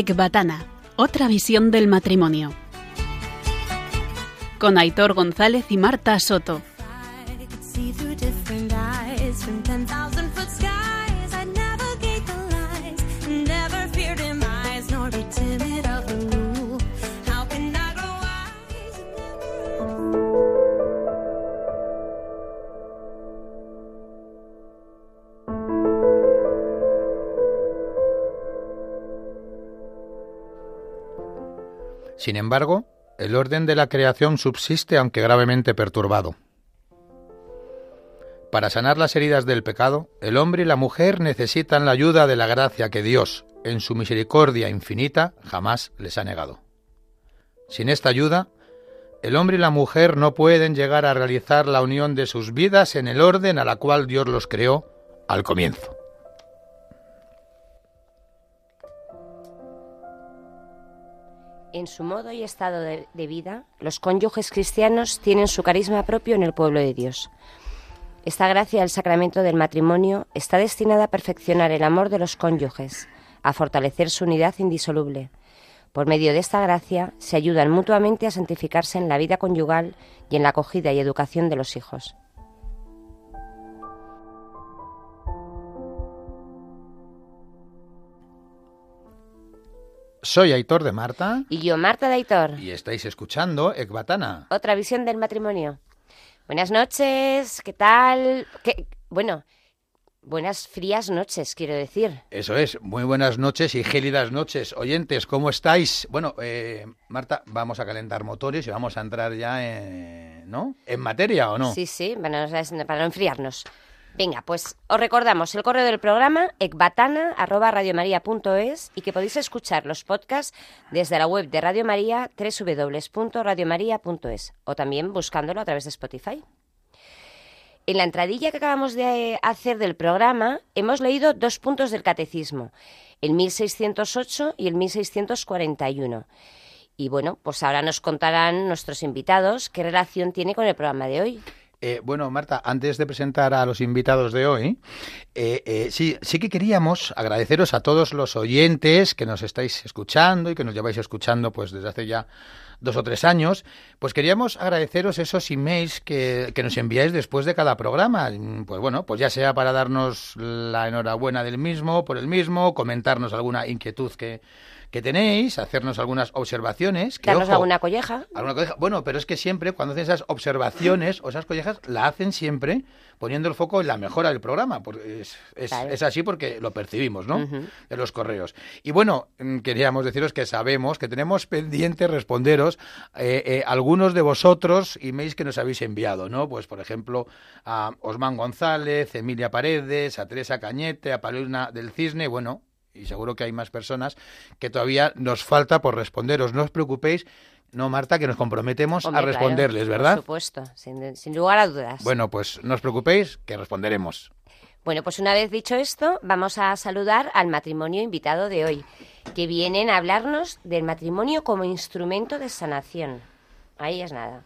Ecbatana, otra visión del matrimonio. Con Aitor González y Marta Soto. Sin embargo, el orden de la creación subsiste aunque gravemente perturbado. Para sanar las heridas del pecado, el hombre y la mujer necesitan la ayuda de la gracia que Dios, en su misericordia infinita, jamás les ha negado. Sin esta ayuda, el hombre y la mujer no pueden llegar a realizar la unión de sus vidas en el orden a la cual Dios los creó al comienzo. En su modo y estado de, vida, los cónyuges cristianos tienen su carisma propio en el pueblo de Dios. Esta gracia del sacramento del matrimonio está destinada a perfeccionar el amor de los cónyuges, a fortalecer su unidad indisoluble. Por medio de esta gracia se ayudan mutuamente a santificarse en la vida conyugal y en la acogida y educación de los hijos. Soy Aitor de Marta. Y yo, Marta de Aitor. Y estáis escuchando Ecbatana. Otra visión del matrimonio. Buenas noches, ¿qué tal? ¿Qué? Bueno, buenas frías noches, quiero decir. Eso es, muy buenas noches y gélidas noches. Oyentes, ¿cómo estáis? Bueno, eh, Marta, vamos a calentar motores y vamos a entrar ya en, ¿no? ¿En materia o no? Sí, sí, para no enfriarnos. Venga, pues os recordamos el correo del programa ecbatana@radiomaria.es y que podéis escuchar los podcasts desde la web de Radio María www.radiomaria.es o también buscándolo a través de Spotify. En la entradilla que acabamos de hacer del programa hemos leído dos puntos del catecismo, el 1608 y el 1641. Y bueno, pues ahora nos contarán nuestros invitados qué relación tiene con el programa de hoy. Eh, bueno, Marta, antes de presentar a los invitados de hoy, eh, eh, sí, sí que queríamos agradeceros a todos los oyentes que nos estáis escuchando y que nos lleváis escuchando pues desde hace ya dos o tres años, pues queríamos agradeceros esos emails que, que nos enviáis después de cada programa. Pues bueno, pues ya sea para darnos la enhorabuena del mismo, por el mismo, comentarnos alguna inquietud que, que tenéis, hacernos algunas observaciones. Que, Darnos alguna colleja. alguna colleja. Bueno, pero es que siempre cuando hacen esas observaciones o esas collejas, la hacen siempre poniendo el foco en la mejora del programa. Porque es, es, así porque lo percibimos, ¿no? De los correos. Y bueno, mm, queríamos deciros que sabemos que tenemos pendiente responderos eh, eh, algunos de vosotros emails que nos habéis enviado, ¿no? Pues por ejemplo a Osman González, Emilia Paredes, a Teresa Cañete, a Paluna del Cisne, bueno, y seguro que hay más personas que todavía nos falta por responderos. No os preocupéis, no, Marta, que nos comprometemos a responderles, ¿verdad? Por supuesto, sin, sin, lugar a dudas. Bueno, pues no os preocupéis, que responderemos. Bueno, pues una vez dicho esto, vamos a saludar al matrimonio invitado de hoy, que vienen a hablarnos del matrimonio como instrumento de sanación. Ahí es nada.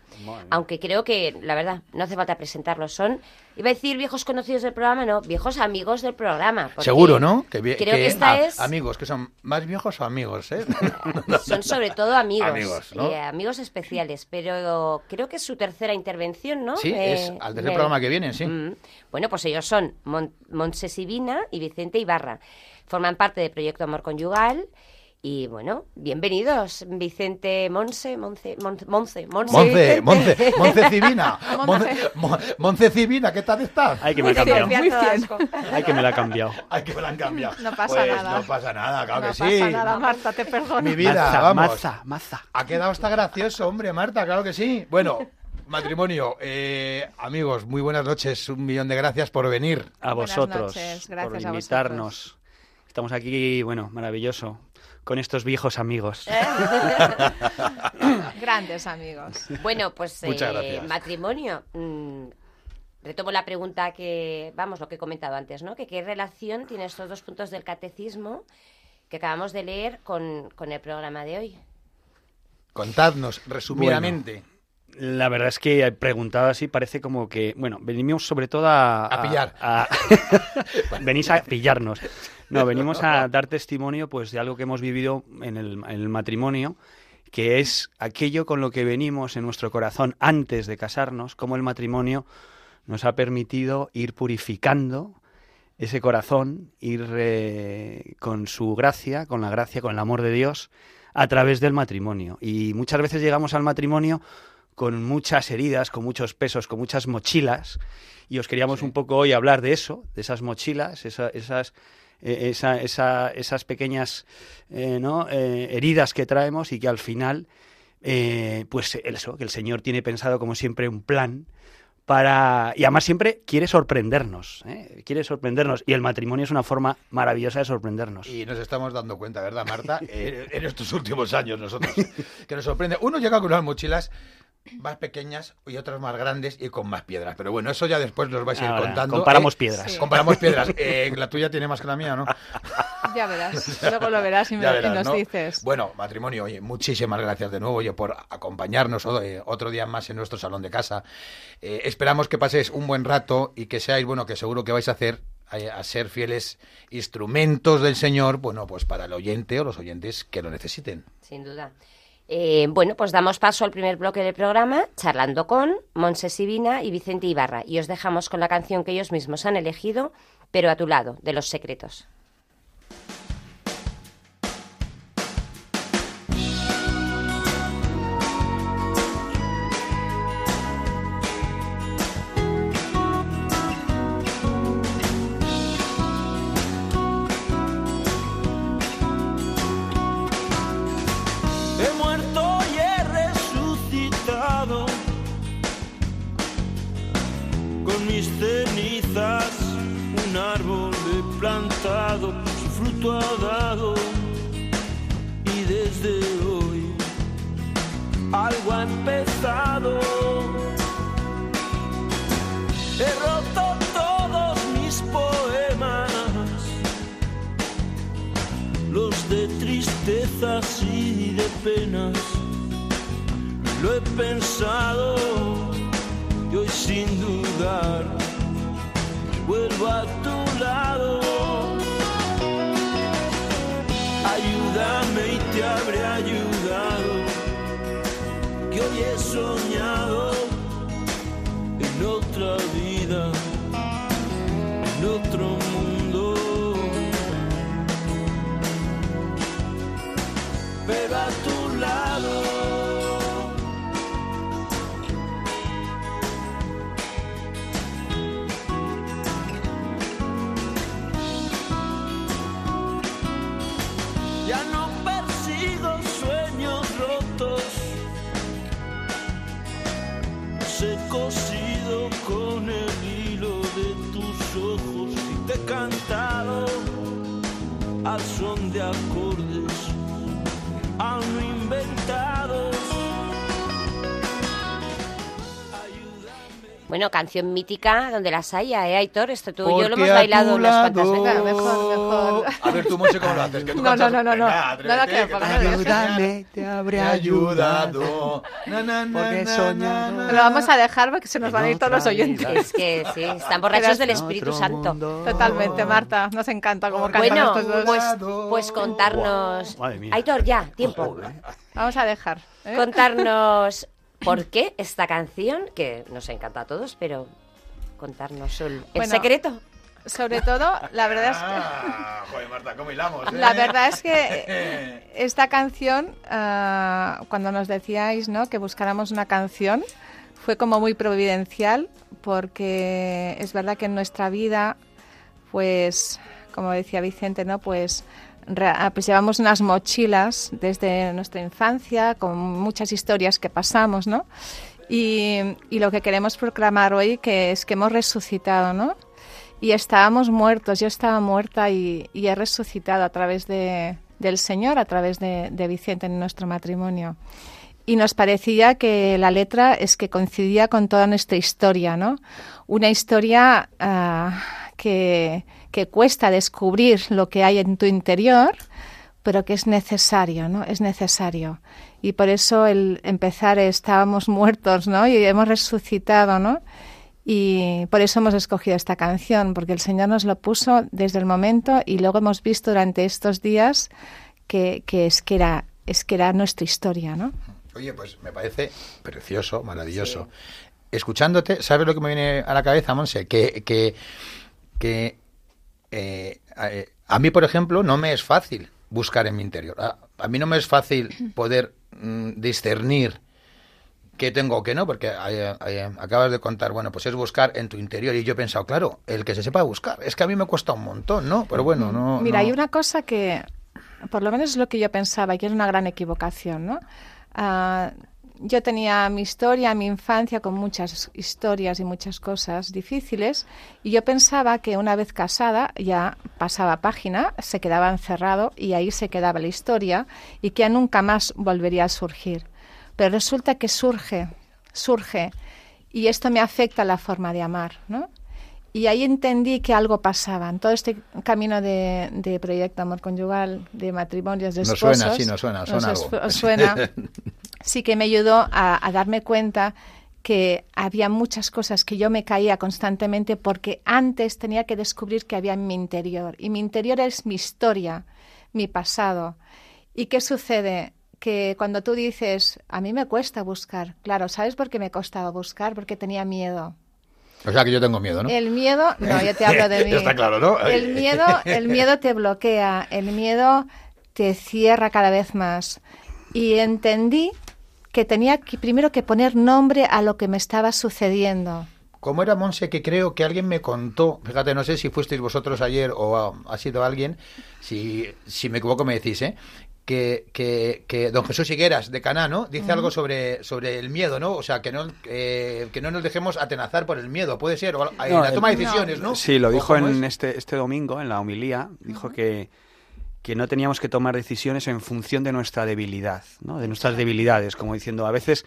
Aunque creo que, la verdad, no hace falta presentarlos. Son, iba a decir viejos conocidos del programa, no, viejos amigos del programa. Seguro, ¿no? Que, creo que, esta es... Amigos, que son más viejos o amigos, ¿eh? son sobre todo amigos. Amigos, eh, amigos especiales, pero creo que es su tercera intervención, ¿no? Sí, es eh, al tercer programa que vienen, sí. Mm. Bueno, pues ellos son Mon Sibina y Vicente Ibarra. Forman parte del proyecto Amor Conyugal y bueno, bienvenidos, Vicente Monse, Monce, Monce, Monce, Monce, Monce, Monce Civina, Monce Civina, ¿qué tal estás? Ay, que me ha cambiado. Muy bien. Ay, que me la ha cambiado. Ay, que me la han cambiado. No pasa pues nada. No pasa nada, claro no que sí. No pasa nada, Marta, te perdono. Mi vida, maza, vamos. Maza, maza. Ha quedado hasta gracioso, hombre, Marta, claro que sí. Bueno, matrimonio, eh, amigos, muy buenas noches, un millón de gracias por venir. A vosotros, por invitarnos. Estamos aquí, bueno, maravilloso con estos viejos amigos. Grandes amigos. Bueno, pues eh, matrimonio. Mm, retomo la pregunta que, vamos, lo que he comentado antes, ¿no? Que qué relación tiene estos dos puntos del catecismo que acabamos de leer con, el programa de hoy. Contadnos resumidamente. La verdad es que preguntado así parece como que, bueno, venimos sobre todo a... A, pillar. venís a pillarnos. No, venimos a dar testimonio pues de algo que hemos vivido en el, en el matrimonio, que es aquello con lo que venimos en nuestro corazón antes de casarnos, como el matrimonio nos ha permitido ir purificando ese corazón, ir eh, con su gracia, con la gracia, con el amor de Dios, a través del matrimonio. Y muchas veces llegamos al matrimonio con muchas heridas, con muchos pesos, con muchas mochilas, y os queríamos un poco hoy hablar de eso, de esas mochilas, esas, eh, esas pequeñas eh, ¿no? heridas que traemos y que al final, pues eso, que el Señor tiene pensado como siempre un plan para y además siempre quiere sorprendernos, ¿eh? quiere sorprendernos y el matrimonio es una forma maravillosa de sorprendernos. Y nos estamos dando cuenta, ¿verdad, Marta? en estos últimos años nosotros que nos sorprende. Uno llega con unas mochilas más pequeñas y otras más grandes y con más piedras. Pero bueno, eso ya después nos vais a ir contando. Comparamos ¿eh? piedras. Comparamos piedras. Eh, la tuya tiene más que la mía, ¿no? Ya verás. Luego lo verás y, me, nos dices. Bueno, matrimonio, oye, muchísimas gracias de nuevo, oye, por acompañarnos otro día más en nuestro salón de casa. Eh, esperamos que paséis un buen rato y que seáis, bueno, que seguro que vais a hacer a ser fieles instrumentos del Señor, bueno, pues para el oyente o los oyentes que lo necesiten. Sin duda. Eh, bueno, pues damos paso al primer bloque del programa, charlando con Monse Sibina y Vicente Ibarra, y os dejamos con la canción que ellos mismos han elegido, pero a tu lado, de los secretos. Bueno, canción mítica donde las haya, ¿eh, Aitor? Esto tú y yo lo hemos bailado unas cuantas veces. Mejor, mejor. A ver, tú, Monse, ¿cómo lo haces? Que no, no, no, no, no. No, no, que Ayúdame, te habré ayudado. Porque he soñado. Lo vamos a dejar porque se nos van a ir todos los oyentes. Es que sí, están borrachos del Espíritu Santo. Totalmente, Marta. Nos encanta cómo cantan bueno, estos dos. Pues, pues contarnos... Aitor, ya, tiempo. Vamos a dejar. ¿eh? Contarnos ¿Por qué esta canción, que nos encanta a todos, pero contarnos el, secreto? Sobre todo, la verdad es que... Ah, joder, Marta, ¿cómo hilamos? La eh? verdad es que esta canción, ah, cuando nos decíais ¿no? que buscáramos una canción, fue como muy providencial, porque es verdad que en nuestra vida, pues, como decía Vicente, ¿no? Pues pues llevamos unas mochilas desde nuestra infancia con muchas historias que pasamos, ¿no? Y, lo que queremos proclamar hoy que es que hemos resucitado, ¿no? Y estábamos muertos, yo estaba muerta y, he resucitado a través de, del Señor, a través de, Vicente en nuestro matrimonio. Y nos parecía que la letra es que coincidía con toda nuestra historia, ¿no? Una historia ah, que, que cuesta descubrir lo que hay en tu interior, pero que es necesario, ¿no? Es necesario. y por eso el empezar estábamos muertos, ¿no? Y hemos resucitado, ¿no? Y por eso hemos escogido esta canción, porque el Señor nos lo puso desde el momento y luego hemos visto durante estos días que, que es que era es que era nuestra historia, ¿no? Oye, pues me parece precioso, maravilloso. Escuchándote, ¿sabes lo que me viene a la cabeza, Monse? Que, que, que eh, eh, a mí, por ejemplo, no me es fácil buscar en mi interior. A, mí no me es fácil poder mm, discernir qué tengo o qué no, porque acabas de contar, bueno, pues es buscar en tu interior. Y yo he pensado, claro, el que se sepa buscar. Es que a mí me cuesta un montón, ¿no? Pero bueno, no. Mira, hay una cosa que, por lo menos es lo que yo pensaba, y que es una gran equivocación, ¿no? Ah, yo tenía mi historia, mi infancia con muchas historias y muchas cosas difíciles y yo pensaba que una vez casada ya pasaba página, se quedaba encerrado y ahí se quedaba la historia y que nunca más volvería a surgir. Pero resulta que surge, surge y esto me afecta la forma de amar, ¿no? Y ahí entendí que algo pasaba. En todo este camino de, proyecto Amor Conyugal, de matrimonios, de esposos... suena, sí, no suena, suena algo. suena. sí que me ayudó a, darme cuenta que había muchas cosas que yo me caía constantemente porque antes tenía que descubrir que había en mi interior. Y mi interior es mi historia, mi pasado. ¿Y qué sucede? Que cuando tú dices, a mí me cuesta buscar, claro, ¿sabes por qué me costaba buscar? Porque tenía miedo o sea que yo tengo miedo, ¿no? El miedo, no, yo te hablo de mí. Está claro, ¿no? El miedo, el miedo te bloquea, el miedo te cierra cada vez más. Y entendí que tenía que, primero que poner nombre a lo que me estaba sucediendo. ¿Cómo era, Monse, que creo que alguien me contó, fíjate, no sé si fuisteis vosotros ayer o ha, sido alguien, si, si me equivoco me decís, ¿eh? Que, que, que, don Jesús Higueras de Caná, ¿no? Dice algo sobre, sobre el miedo, ¿no? O sea, que no, que no nos dejemos atenazar por el miedo, puede ser, o en la toma de decisiones, ¿no? Sí, lo dijo en este, este domingo, en la homilía, dijo que, que no teníamos que tomar decisiones en función de nuestra debilidad, ¿no? De nuestras debilidades, como diciendo, a veces...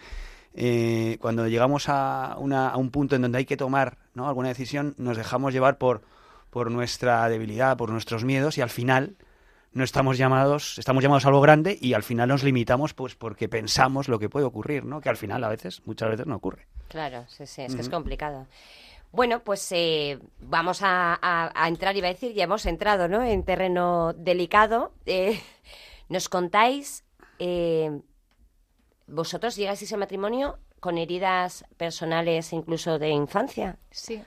Eh, cuando llegamos a, una, a un punto en donde hay que tomar ¿no? alguna decisión, nos dejamos llevar por, por nuestra debilidad, por nuestros miedos y al final no estamos llamados, estamos llamados a algo grande y al final nos limitamos pues porque pensamos lo que puede ocurrir, ¿no? Que al final a veces, muchas veces no ocurre. Claro, sí, sí, es que es complicado. Bueno, pues eh, vamos a, entrar, iba a decir, ya hemos entrado, ¿no? En terreno delicado. Eh, nos contáis, eh, vosotros llegáis a matrimonio con heridas personales incluso de infancia. Sí.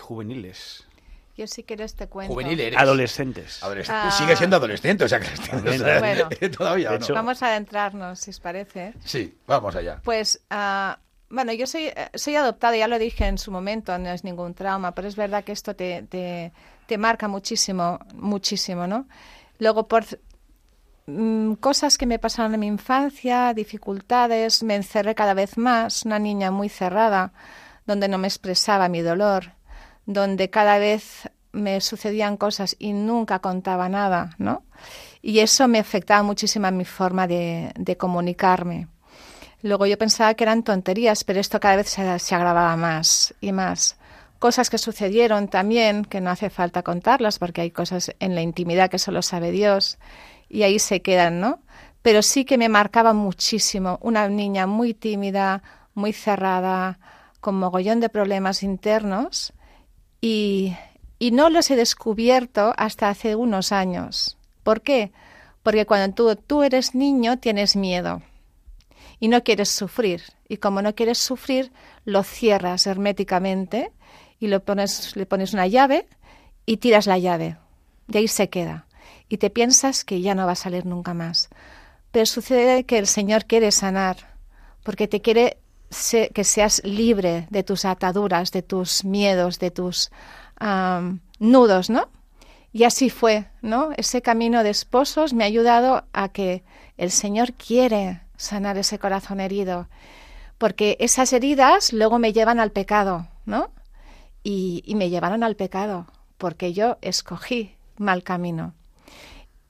Juveniles. Yo sí que te cuento. Juvenil eres. Adolescentes. Ah. Sigue siendo adolescente, o sea que bueno, todavía no. Vamos a adentrarnos, si os parece. Sí, vamos allá. Pues, uh, bueno, yo soy, soy adoptada, ya lo dije en su momento, no es ningún trauma, pero es verdad que esto te, te, te marca muchísimo, muchísimo, ¿no? Luego, por mm, cosas que me pasaron en mi infancia, dificultades, me encerré cada vez más, una niña muy cerrada, donde no me expresaba mi dolor donde cada vez me sucedían cosas y nunca contaba nada, ¿no? Y eso me afectaba muchísimo a mi forma de, comunicarme. Luego yo pensaba que eran tonterías, pero esto cada vez se, se, agravaba más y más. Cosas que sucedieron también, que no hace falta contarlas porque hay cosas en la intimidad que solo sabe Dios y ahí se quedan, ¿no? Pero sí que me marcaba muchísimo. Una niña muy tímida, muy cerrada, con mogollón de problemas internos y, no los he descubierto hasta hace unos años. ¿Por qué? Porque cuando tú, tú eres niño tienes miedo y no quieres sufrir. Y como no quieres sufrir, lo cierras herméticamente y pones, le pones una llave y tiras la llave. Y ahí se queda. Y te piensas que ya no va a salir nunca más. Pero sucede que el Señor quiere sanar, porque te quiere que seas libre de tus ataduras, de tus miedos, de tus nudos, ¿no? Y así fue, ¿no? Ese camino de esposos me ha ayudado a que el Señor quiere sanar ese corazón herido, porque esas heridas luego me llevan al pecado, ¿no? Y, y me llevaron al pecado, porque yo escogí mal camino.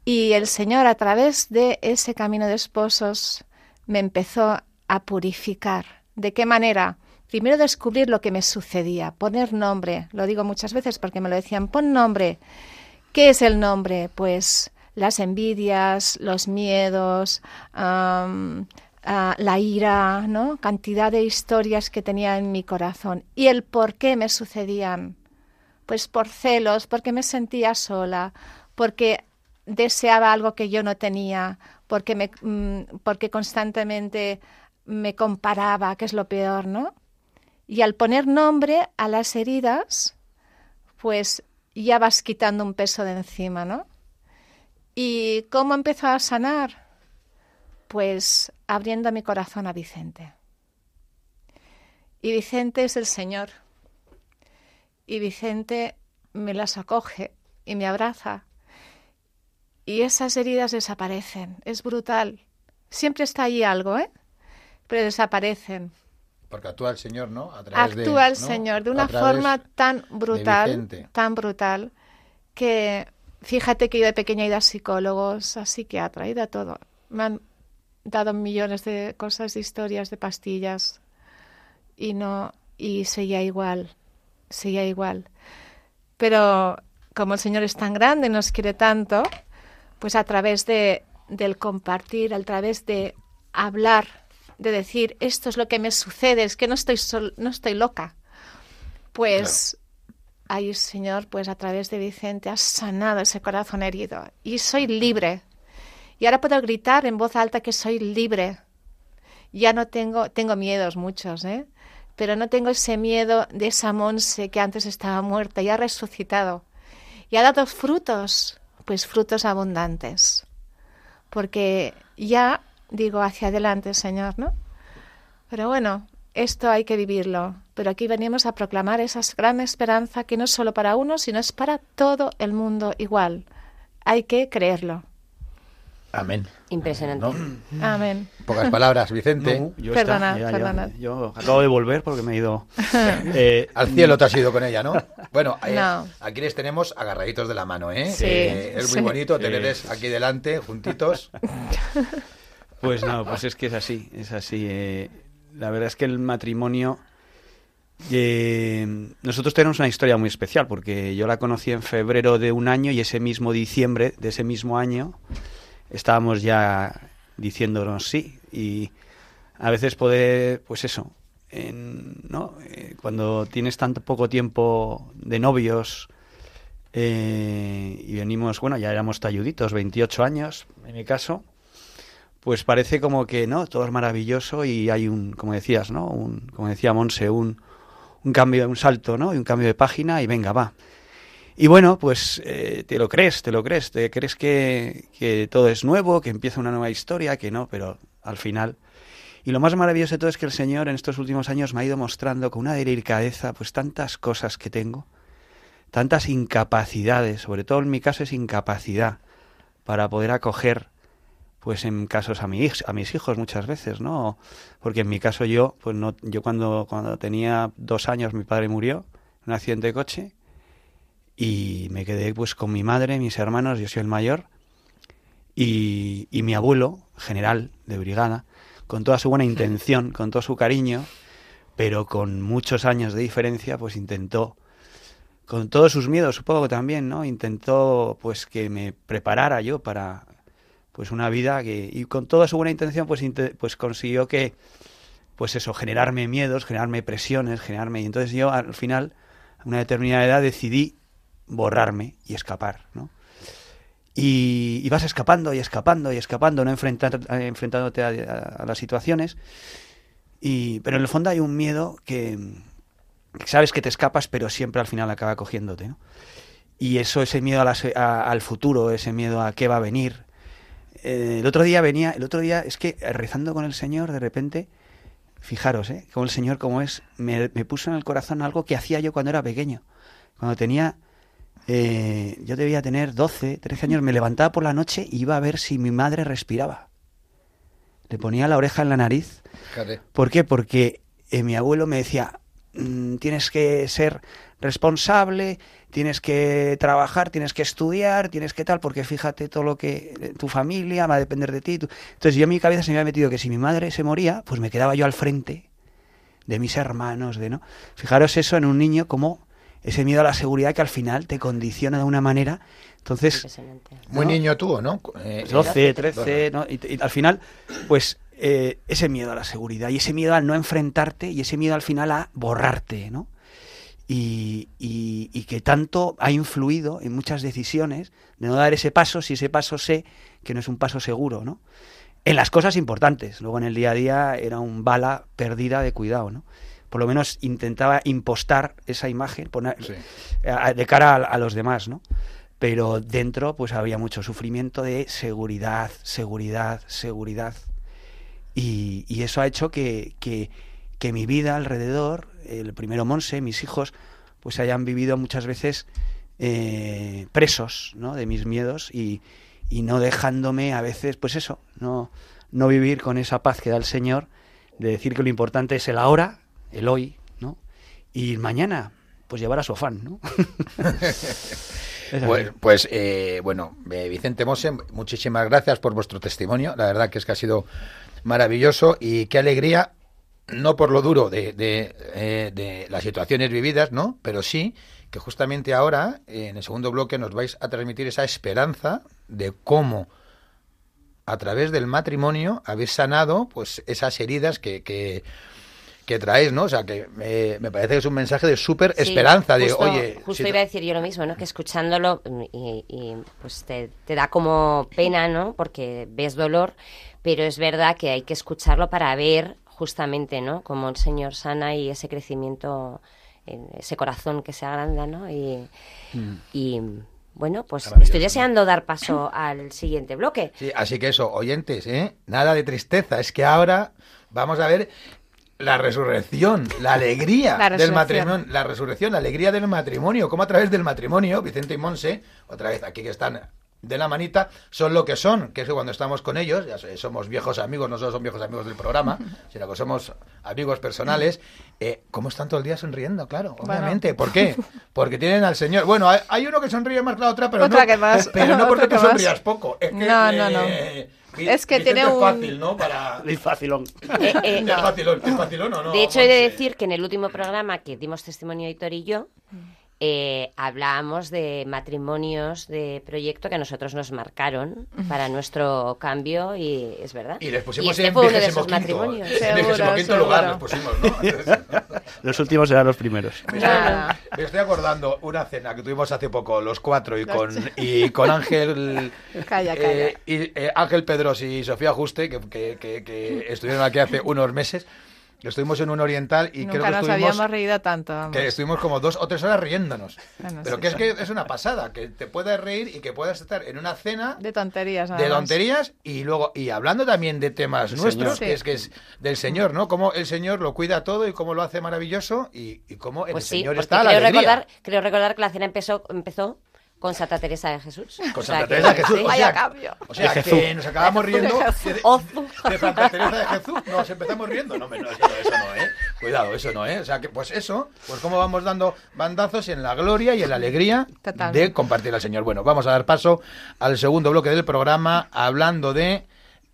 Y el Señor a través de ese camino de esposos me empezó a purificar, ¿De qué manera? Primero descubrir lo que me sucedía, poner nombre. Lo digo muchas veces porque me lo decían, pon nombre. ¿Qué es el nombre? Pues las envidias, los miedos, la ira, ¿no? Cantidad de historias que tenía en mi corazón y el por qué me sucedían. Pues por celos, porque me sentía sola, porque deseaba algo que yo no tenía, porque, me, mm, porque constantemente me comparaba, que es lo peor, ¿no? Y al poner nombre a las heridas, pues ya vas quitando un peso de encima, ¿no? ¿Y cómo empezó a sanar? Pues abriendo mi corazón a Vicente. Y Vicente es el Señor. Y Vicente me las acoge y me abraza. Y esas heridas desaparecen. Es brutal. Siempre está allí algo, ¿eh? Pero desaparecen. Porque actúa el Señor, ¿no? actúa el Señor de una forma tan brutal, tan brutal, que fíjate que yo de pequeña he ido a psicólogos, a psiquiatra, he ido a todo. Me han dado millones de cosas, de historias, de pastillas, y no, y seguía igual, seguía igual. Pero como el Señor es tan grande y nos quiere tanto, pues a través de, del compartir, a través de hablar de decir, esto es lo que me sucede, es que no estoy, no estoy loca. Pues ahí, Señor, pues a través de Vicente has sanado ese corazón herido y soy libre. Y ahora puedo gritar en voz alta que soy libre. Ya no tengo, tengo miedos muchos, ¿eh? Pero no tengo ese miedo de esa Monse que antes estaba muerta y ha resucitado. Y ha dado frutos, pues frutos abundantes. Porque ya digo hacia adelante, Señor, ¿no? Pero bueno, esto hay que vivirlo. Pero aquí venimos a proclamar esa gran esperanza que no es solo para uno, sino es para todo el mundo igual. Hay que creerlo. Amén. Impresionante. Amén. Pocas palabras, Vicente. perdona, perdona. Yo, acabo de volver porque me he ido. Eh, Al cielo te has ido con ella, ¿no? Bueno, eh, aquí les tenemos agarraditos de la mano, ¿eh? Sí. Eh, es muy bonito tenerles aquí delante, juntitos. Pues no, pues es que es así, es así. Eh, la verdad es que el matrimonio... Eh, nosotros tenemos una historia muy especial porque yo la conocí en febrero de un año y ese mismo diciembre de ese mismo año estábamos ya diciéndonos sí y a veces poder, pues eso, ¿no? Eh, cuando tienes tanto poco tiempo de novios y venimos, bueno, ya éramos talluditos, 28 años en mi caso, pues parece como que no, todo es maravilloso y hay un, como decías, ¿no? Un, como decía Monse, un, un cambio, un salto, ¿no? Y un cambio de página y venga, va. Y bueno, pues eh, te lo crees, te lo crees, te crees que, que, todo es nuevo, que empieza una nueva historia, que no, pero al final. Y lo más maravilloso de todo es que el Señor en estos últimos años me ha ido mostrando con una delicadeza, pues tantas cosas que tengo, tantas incapacidades, sobre todo en mi caso es incapacidad para poder acoger pues en casos a, mi, a mis hijos muchas veces, ¿no? Porque en mi caso yo, pues no, yo cuando, cuando tenía dos años mi padre murió en un accidente de coche y me quedé pues con mi madre, mis hermanos, yo soy el mayor, y, y mi abuelo, general de brigada, con toda su buena intención, con todo su cariño, pero con muchos años de diferencia, pues intentó, con todos sus miedos supongo también, ¿no? Intentó pues que me preparara yo para pues una vida que y con toda su buena intención pues pues consiguió que pues eso generarme miedos generarme presiones generarme y entonces yo al final a una determinada edad decidí borrarme y escapar no y, vas escapando y escapando y escapando no Enfrentar, enfrentándote a, las situaciones. Y pero en el fondo hay un miedo que, sabes que te escapas pero siempre al final acaba cogiéndote y eso ese miedo al futuro ese miedo a qué va a venir eh, el otro día venía, el otro día es que rezando con el Señor, de repente, fijaros, ¿eh? Como el Señor como es, me, puso en el corazón algo que hacía yo cuando era pequeño. Cuando tenía, eh, yo debía tener 12, 13 años, me levantaba por la noche y iba a ver si mi madre respiraba. Le ponía la oreja en la nariz. ¿Por qué? Porque eh, mi abuelo me decía, mm, tienes que ser responsable, tienes que trabajar, tienes que estudiar, tienes que tal, porque fíjate todo lo que eh, tu familia va a depender de ti. Entonces yo en mi cabeza se me había metido que si mi madre se moría, pues me quedaba yo al frente de mis hermanos, de no. Fijaros eso en un niño como ese miedo a la seguridad que al final te condiciona de una manera. Entonces, muy niño tú, ¿no? Eh, 12, 13, ¿no? Y, al final, pues eh, ese miedo a la seguridad y ese miedo al no enfrentarte y ese miedo al final a borrarte, ¿no? Y, y, que tanto ha influido en muchas decisiones de no dar ese paso si ese paso sé que no es un paso seguro, ¿no? En las cosas importantes. Luego en el día a día era un bala perdida de cuidado, ¿no? Por lo menos intentaba impostar esa imagen poner, de cara a, los demás, ¿no? Pero dentro pues había mucho sufrimiento de seguridad, seguridad, seguridad. Y, y eso ha hecho que, que, que mi vida alrededor el primero Monse, mis hijos, pues hayan vivido muchas veces eh, presos ¿no? de mis miedos y, y, no dejándome a veces, pues eso, no, no vivir con esa paz que da el Señor, de decir que lo importante es el ahora, el hoy, ¿no? Y mañana, pues llevar a su afán, ¿no? pues, pues eh, bueno, eh, Vicente Mose, muchísimas gracias por vuestro testimonio. La verdad que es que ha sido maravilloso y qué alegría no por lo duro de, de, eh, de, las situaciones vividas, ¿no? Pero sí que justamente ahora, en el segundo bloque, nos vais a transmitir esa esperanza de cómo a través del matrimonio habéis sanado pues esas heridas que, que, que traéis, ¿no? O sea, que me, parece que es un mensaje de súper esperanza, de, oye... Justo iba a decir yo lo mismo, ¿no? Que escuchándolo y, y pues te, te, da como pena, ¿no? Porque ves dolor, pero es verdad que hay que escucharlo para ver justamente, ¿no? Como el Señor sana y ese crecimiento, ese corazón que se agranda, ¿no? Y, mm. bueno, pues estoy deseando dar paso al siguiente bloque. Sí, así que eso, oyentes, ¿eh? Nada de tristeza, es que ahora vamos a ver la resurrección, la alegría del matrimonio, la resurrección, la alegría del matrimonio, como a través del matrimonio, Vicente y Monse, otra vez aquí que están de la manita son lo que son, que es que cuando estamos con ellos, ya somos viejos amigos, no solo son viejos amigos del programa, sino que somos amigos personales, eh, ¿cómo están todo el día sonriendo? Claro, obviamente. ¿Por qué? Porque tienen al Señor. Bueno, hay, uno que sonríe más que la otra, pero no, pero no porque tú sonrías poco. Es que, no, no, no. Eh, es que tiene un... fácil, ¿no? Para... Es facilón. Eh, eh, es facilón, es facilón o no. De hecho, he de decir que en el último programa que dimos testimonio Hitor y yo, eh, hablábamos de matrimonios de proyecto que a nosotros nos marcaron para nuestro cambio y es verdad. Y les pusimos este en fue uno de esos matrimonios. En quinto lugar les pusimos, ¿no? los últimos eran los primeros. Me estoy, acordando una cena que tuvimos hace poco, los cuatro, y con, y con Ángel... Calla, calla. Eh, y, eh, Ángel Pedros y Sofía Juste, que, que, que, que estuvieron aquí hace unos meses estuvimos en un oriental y creo que nos habíamos reído tanto. Que estuvimos como dos o tres horas riéndonos. Pero que es que es una pasada, que te puedas reír y que puedas estar en una cena de tonterías, de tonterías y luego y hablando también de temas nuestros, que es que es del Señor, ¿no? Cómo el Señor lo cuida todo y cómo lo hace maravilloso y, y cómo el pues Señor está creo recordar, creo recordar que la cena empezó empezó con Santa Teresa de Jesús. Con Santa Teresa de Jesús. Vaya cambio. O sea, que nos acabamos riendo de, Santa Teresa de Jesús. Nos empezamos riendo. No, no, eso no, eso no, ¿eh? Cuidado, eso no, ¿eh? O sea, que pues eso, pues cómo vamos dando bandazos en la gloria y en la alegría de compartir al Señor. Bueno, vamos a dar paso al segundo bloque del programa hablando de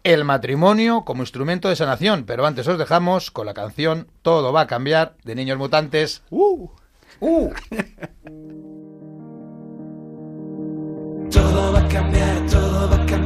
el matrimonio como instrumento de sanación. Pero antes os dejamos con la canción Todo va a cambiar de Niños Mutantes. ¡Uh! ¡Uh! Todo va a cambiar, todo va a cambiar,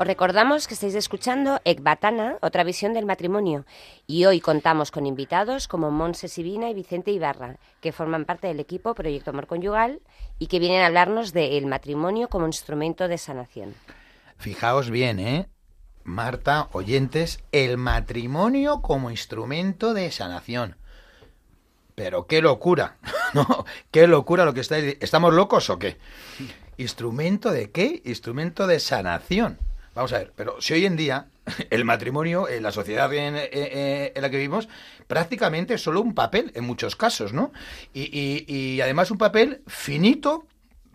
Os recordamos que estáis escuchando Ecbatana, otra visión del matrimonio, y hoy contamos con invitados como Monse Sibina y Vicente Ibarra, que forman parte del equipo Proyecto Amor Conyugal y que vienen a hablarnos del matrimonio como instrumento de sanación. Fijaos bien, ¿eh? Marta, oyentes, el matrimonio como instrumento de sanación. Pero qué locura, ¿no? Qué locura lo que estáis... ¿Estamos locos o qué? ¿Instrumento de qué? Instrumento de sanación. Vamos a ver, pero si hoy en día el matrimonio, en la sociedad en, eh, eh, en la que vivimos, prácticamente es solo un papel en muchos casos, ¿no? Y además un papel finito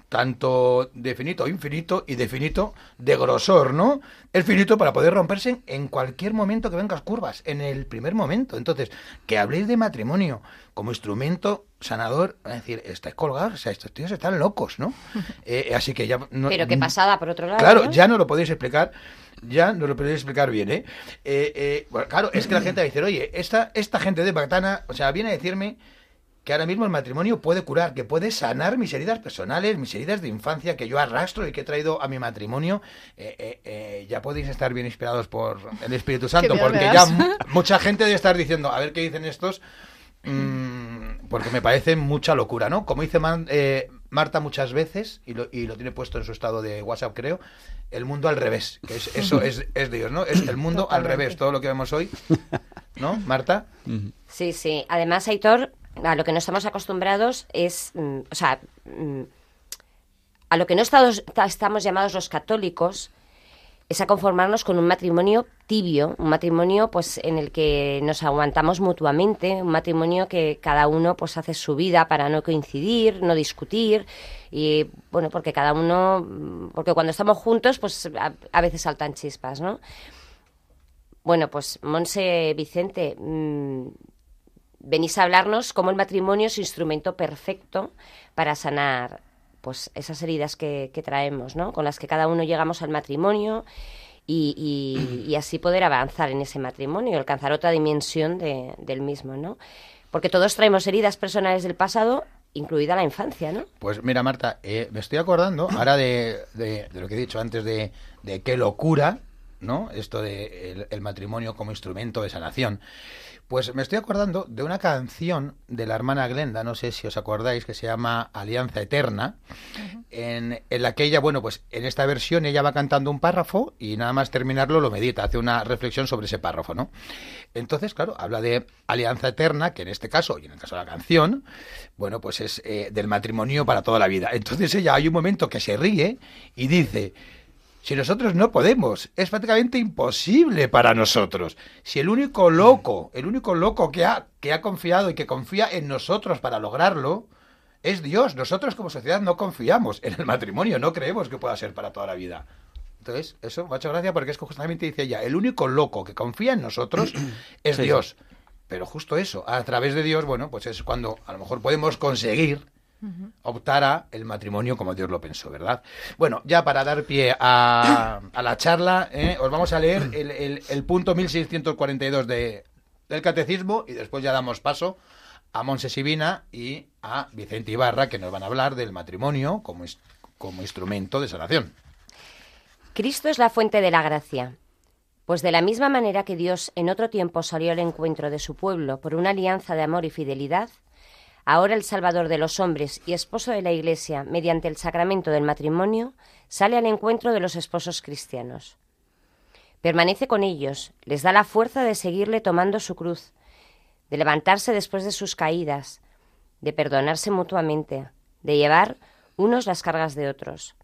tanto de finito infinito y de finito de grosor, ¿no? El finito para poder romperse en cualquier momento que vengas curvas, en el primer momento. Entonces, que habléis de matrimonio como instrumento sanador, es decir, estáis colgados, o sea, estos tíos están locos, ¿no? Eh, así que ya... No, Pero qué pasada, por otro lado. Claro, ¿no? ya no lo podéis explicar ya no lo podéis explicar bien, ¿eh? eh, eh bueno, claro, es que la gente va a decir, oye, esta, esta gente de Bactana, o sea, viene a decirme que ahora mismo el matrimonio puede curar, que puede sanar mis heridas personales, mis heridas de infancia que yo arrastro y que he traído a mi matrimonio. Eh, eh, eh, ya podéis estar bien inspirados por el Espíritu Santo, porque ya mucha gente debe estar diciendo, a ver qué dicen estos, mm, porque me parece mucha locura, ¿no? Como dice Man- eh, Marta muchas veces, y lo, y lo tiene puesto en su estado de WhatsApp, creo, el mundo al revés, que es, eso es, es Dios, ¿no? Es el mundo al revés, todo lo que vemos hoy, ¿no, Marta? Sí, sí. Además, Aitor, a lo que no estamos acostumbrados es, mm, o sea, mm, a lo que no estamos, llamados los católicos es a conformarnos con un matrimonio tibio, un matrimonio pues en el que nos aguantamos mutuamente, un matrimonio que cada uno pues hace su vida para no coincidir, no discutir y bueno, porque cada uno mm, porque cuando estamos juntos pues a, veces saltan chispas, ¿no? Bueno, pues Monse Vicente, venís a hablarnos cómo el matrimonio es instrumento perfecto para sanar pues esas heridas que, traemos, ¿no? Con las que cada uno llegamos al matrimonio y, y- y así poder avanzar en ese matrimonio y alcanzar otra dimensión de- del mismo, ¿no? Porque todos traemos heridas personales del pasado, incluida la infancia, ¿no? Pues mira, Marta, eh, me estoy acordando ahora de, de- de lo que he dicho antes de, de qué locura, ¿no? Esto de el, el matrimonio como instrumento de sanación. Pues me estoy acordando de una canción de la hermana Glenda, no sé si os acordáis, que se llama Alianza Eterna, en, en la que ella, bueno, pues en esta versión ella va cantando un párrafo y nada más terminarlo lo medita, hace una reflexión sobre ese párrafo, ¿no? Entonces, claro, habla de alianza eterna, que en este caso, y en el caso de la canción, bueno, pues es eh, del matrimonio para toda la vida. Entonces ella hay un momento que se ríe y dice, si nosotros no podemos, es prácticamente imposible para nosotros. Si el único loco, el único loco que ha, que ha confiado y que confía en nosotros para lograrlo, es Dios. Nosotros como sociedad no confiamos en el matrimonio, no creemos que pueda ser para toda la vida. Entonces, eso me ha hecho gracia porque es que justamente dice ella, el único loco que confía en nosotros es Sí. Dios. Pero justo eso, a través de Dios, bueno, pues es cuando a lo mejor podemos conseguir optar a el matrimonio como Dios lo pensó, ¿verdad? Bueno, ya para dar pie a, a la charla, ¿eh? os vamos a leer el, el- el punto 1642 de, del catecismo y después ya damos paso a Monse Sibina y a Vicente Ibarra, que nos van a hablar del matrimonio como, como instrumento de sanación. Cristo es la fuente de la gracia. Pues de la misma manera que Dios en otro tiempo salió al encuentro de su pueblo por una alianza de amor y fidelidad, ahora el Salvador de los hombres y esposo de la Iglesia, mediante el sacramento del matrimonio, sale al encuentro de los esposos cristianos. Permanece con ellos, les da la fuerza de seguirle tomando su cruz, de levantarse después de sus caídas, de perdonarse mutuamente, de llevar unos las cargas de otros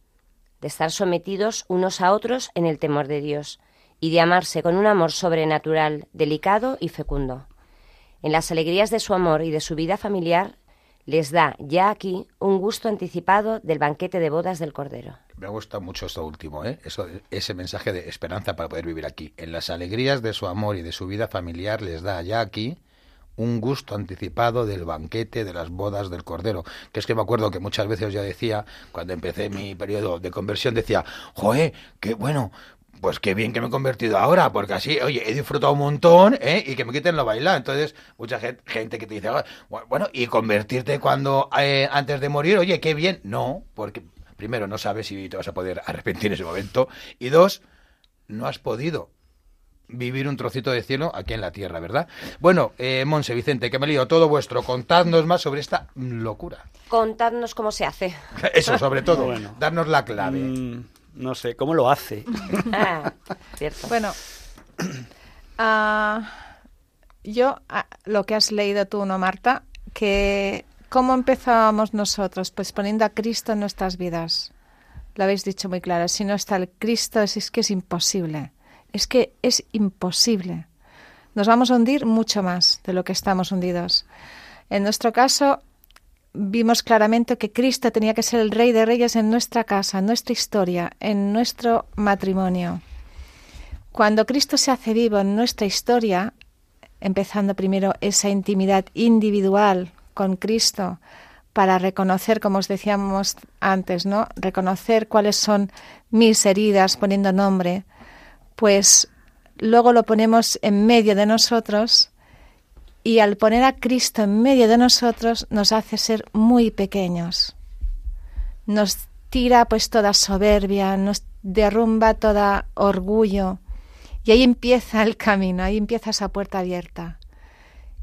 de estar sometidos unos a otros en el temor de Dios y de amarse con un amor sobrenatural, delicado y fecundo. En las alegrías de su amor y de su vida familiar les da ya aquí un gusto anticipado del banquete de bodas del Cordero. Me gusta mucho esto último, ¿eh? Eso, ese mensaje de esperanza para poder vivir aquí. En las alegrías de su amor y de su vida familiar les da ya aquí un gusto anticipado del banquete de las bodas del Cordero. Que es que me acuerdo que muchas veces yo decía, cuando empecé mi periodo de conversión, decía, joe, qué bueno, pues qué bien que me he convertido ahora, porque así, oye, he disfrutado un montón, ¿eh? Y que me quiten lo bailado. Entonces, mucha gente, gente que te dice, "Ah, bueno, y convertirte cuando, eh, antes de morir, oye, qué bien. No, porque primero no sabes si te vas a poder arrepentir en ese momento. Y dos, no has podido vivir un trocito de cielo aquí en la tierra, ¿verdad? Bueno, eh, Monse, Vicente, que me lío, todo vuestro, contadnos más sobre esta locura. Contadnos cómo se hace. Eso, sobre todo, bueno, darnos la clave. Mm, no sé, ¿cómo lo hace? ah, cierto. Bueno, uh, yo, uh, lo que has leído tú, ¿no, Marta? Que ¿Cómo empezábamos nosotros? Pues poniendo a Cristo en nuestras vidas. Lo habéis dicho muy claro. Si no está el Cristo, es, es que es imposible. Es que es imposible. Nos vamos a hundir mucho más de lo que estamos hundidos. En nuestro caso, vimos claramente que Cristo tenía que ser el Rey de Reyes en nuestra casa, en nuestra historia, en nuestro matrimonio. Cuando Cristo se hace vivo en nuestra historia, empezando primero esa intimidad individual con Cristo para reconocer, como os decíamos antes, ¿no? Reconocer cuáles son mis heridas poniendo nombre, pues luego lo ponemos en medio de nosotros y al poner a Cristo en medio de nosotros nos hace ser muy pequeños. Nos tira pues toda soberbia, nos derrumba toda orgullo y ahí empieza el camino, ahí empieza esa puerta abierta.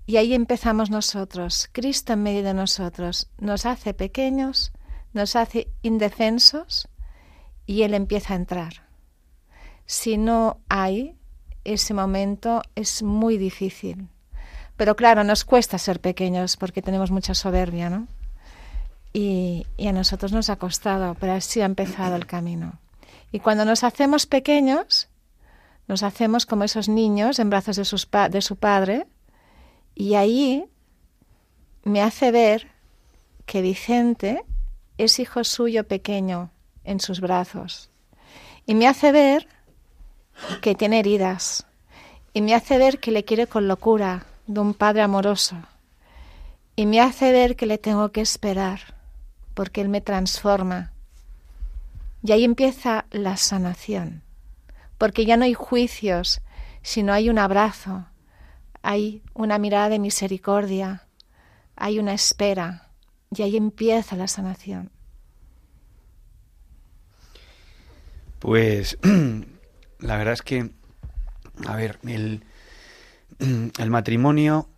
Y ahí empezamos nosotros, Cristo en medio de nosotros, nos hace pequeños, nos hace indefensos y Él empieza a entrar. Si no hay ese momento es muy difícil. Pero claro, nos cuesta ser pequeños porque tenemos mucha soberbia, ¿no? Y, a nosotros nos ha costado, pero así ha empezado el camino. Y cuando nos hacemos pequeños, nos hacemos como esos niños en brazos de, sus de su padre, y ahí me hace ver que Vicente es hijo suyo pequeño en sus brazos. Y me hace ver que tiene heridas. Y me hace ver que le quiere con locura de un padre amoroso. Y me hace ver que le tengo que esperar, porque Él me transforma. Y ahí empieza la sanación, porque ya no hay juicios, sino hay un abrazo, hay una mirada de misericordia, hay una espera y ahí empieza la sanación. Pues la verdad es que, a ver, el, el matrimonio,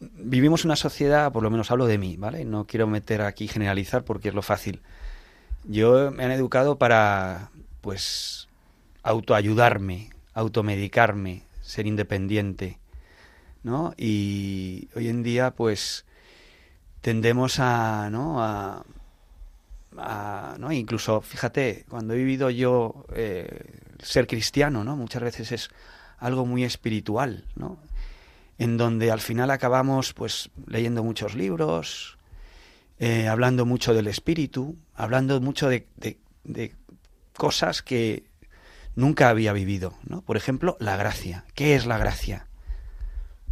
vivimos una sociedad, por lo menos hablo de mí, ¿vale? No quiero meter aquí generalizar porque es lo fácil. Yo me han educado para, pues, autoayudarme, automedicarme, ser independiente. ¿no? Y hoy en día, pues, tendemos a, ¿no? A, ¿no? Incluso, fíjate, cuando he vivido yo eh, ser cristiano, ¿no? Muchas veces es algo muy espiritual, ¿no? En donde al final acabamos, pues, leyendo muchos libros, eh, hablando mucho del espíritu, hablando mucho de, de, de cosas que nunca había vivido, ¿no? Por ejemplo, la gracia. ¿Qué es la gracia?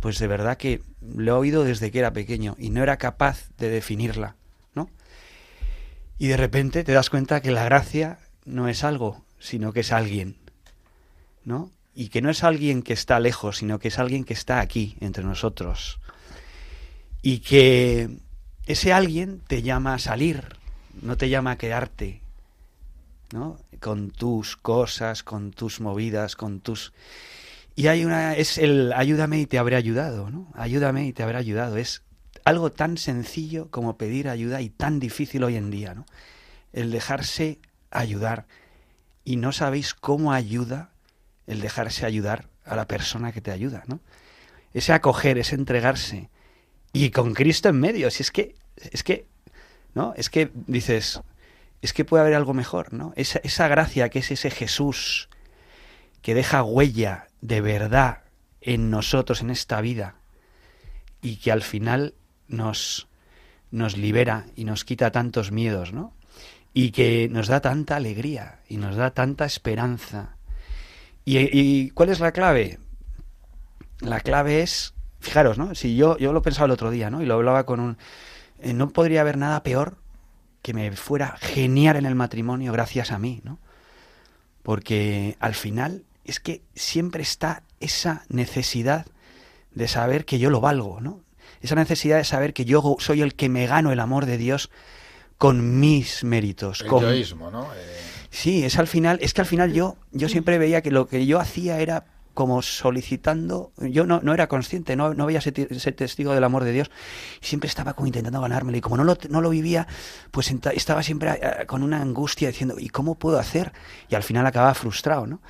pues de verdad que lo he oído desde que era pequeño y no era capaz de definirla, ¿no? Y de repente te das cuenta que la gracia no es algo, sino que es alguien, ¿no? Y que no es alguien que está lejos, sino que es alguien que está aquí, entre nosotros. Y que ese alguien te llama a salir, no te llama a quedarte, ¿no? Con tus cosas, con tus movidas, con tus... Y hay una, es el ayúdame y te habré ayudado, ¿no? Ayúdame y te habré ayudado. Es algo tan sencillo como pedir ayuda y tan difícil hoy en día, ¿no? El dejarse ayudar. Y no sabéis cómo ayuda el dejarse ayudar a la persona que te ayuda, ¿no? Ese acoger, ese entregarse. Y con Cristo en medio. Si es que, es que, ¿no? Es que dices, es que puede haber algo mejor, ¿no? Esa, esa gracia que es ese Jesús que deja huella de verdad en nosotros, en esta vida, y que al final nos, nos libera y nos quita tantos miedos, ¿no? Y que nos da tanta alegría y nos da tanta esperanza. ¿Y, cuál es la clave? La clave es, fijaros, ¿no? Si yo, yo lo pensaba el otro día, ¿no? Y lo hablaba con un... Eh, no podría haber nada peor que me fuera genial en el matrimonio gracias a mí, ¿no? Porque al final es que siempre está esa necesidad de saber que yo lo valgo, ¿no? Esa necesidad de saber que yo soy el que me gano el amor de Dios con mis méritos. El con... yoísmo, ¿no? Eh, Sí, es al final, es que al final yo, yo siempre veía que lo que yo hacía era como solicitando, yo no, no era consciente, no, no veía ese, testigo del amor de Dios, siempre estaba como intentando ganármelo y como no lo, no lo vivía, pues estaba siempre eh, con una angustia diciendo, ¿y cómo puedo hacer? Y al final acababa frustrado, ¿no?